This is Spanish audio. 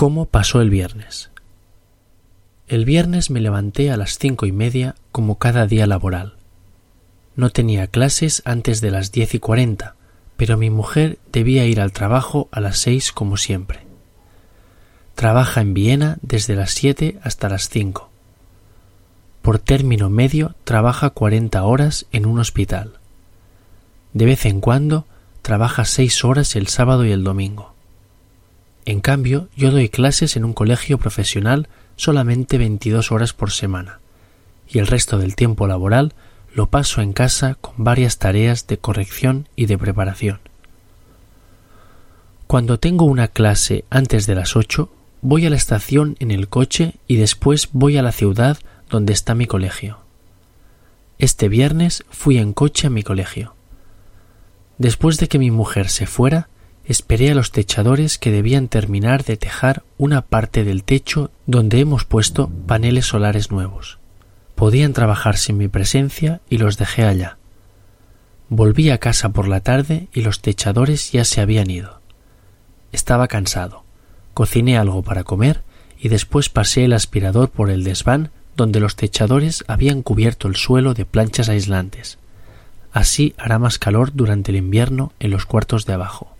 ¿Cómo pasó el viernes? El viernes me levanté a las cinco y media como cada día laboral. No tenía clases antes de las diez y cuarenta, pero mi mujer debía ir al trabajo a las seis como siempre. Trabaja en Viena desde las siete hasta las cinco. Por término medio trabaja cuarenta horas en un hospital. De vez en cuando trabaja seis horas el sábado y el domingo. En cambio, yo doy clases en un colegio profesional solamente veintidós horas por semana, y el resto del tiempo laboral lo paso en casa con varias tareas de corrección y de preparación. Cuando tengo una clase antes de las ocho, voy a la estación en el coche y después voy a la ciudad donde está mi colegio. Este viernes fui en coche a mi colegio. Después de que mi mujer se fuera, esperé a los techadores que debían terminar de tejar una parte del techo donde hemos puesto paneles solares nuevos. Podían trabajar sin mi presencia y los dejé allá. Volví a casa por la tarde y los techadores ya se habían ido. Estaba cansado. Cociné algo para comer y después pasé el aspirador por el desván donde los techadores habían cubierto el suelo de planchas aislantes. Así hará más calor durante el invierno en los cuartos de abajo.